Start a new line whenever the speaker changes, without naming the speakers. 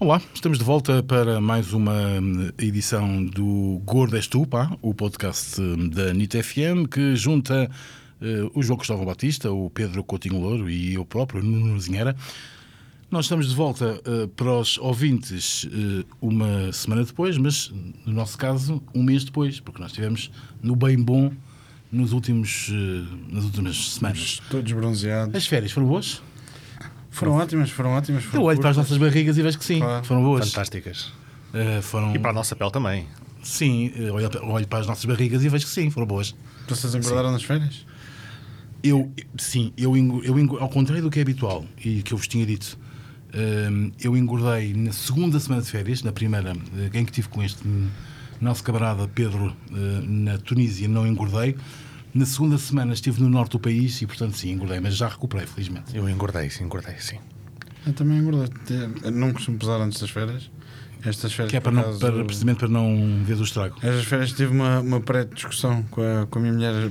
Olá, estamos de volta para mais uma hum, edição do Gordo És Tu, pá, o podcast hum, da NIT FM, que junta uh, o João Cristóvão Batista, o Pedro Coutinho Louro e eu próprio, Nuno Zinheira. Nós estamos de volta uh, para os ouvintes uh, uma semana depois, mas no nosso caso, um mês depois, porque nós estivemos no bem bom nos últimos, nas últimas semanas.
Todos bronzeados.
As férias foram boas?
Foram ótimas, foram ótimas. Foram
Eu olho para as
curtas.
nossas barrigas e vejo que sim,
Claro.
foram boas.
Fantásticas.
Uh, foram...
E para a nossa pele também.
Sim, eu olho, olho para as nossas barrigas e vejo que sim, foram boas.
Vocês engordaram nas férias?
Eu, sim, eu, eu ao contrário do que é habitual e que eu vos tinha dito, hum, eu engordei na segunda semana de férias, na primeira, eh, em que estive com este hum, nosso camarada Pedro eh, na Tunísia, não engordei. Na segunda semana estive no norte do país e, portanto, sim, engordei, mas já recuperei, felizmente.
Eu engordei, sim, engordei, sim.
Eu também engordei. Eu não costumo pesar antes das férias. Estas férias.
Que é para, não,
acaso,
para, precisamente para não ver o estrago.
Estas férias tive uma, uma pré-discussão com a, com a minha mulher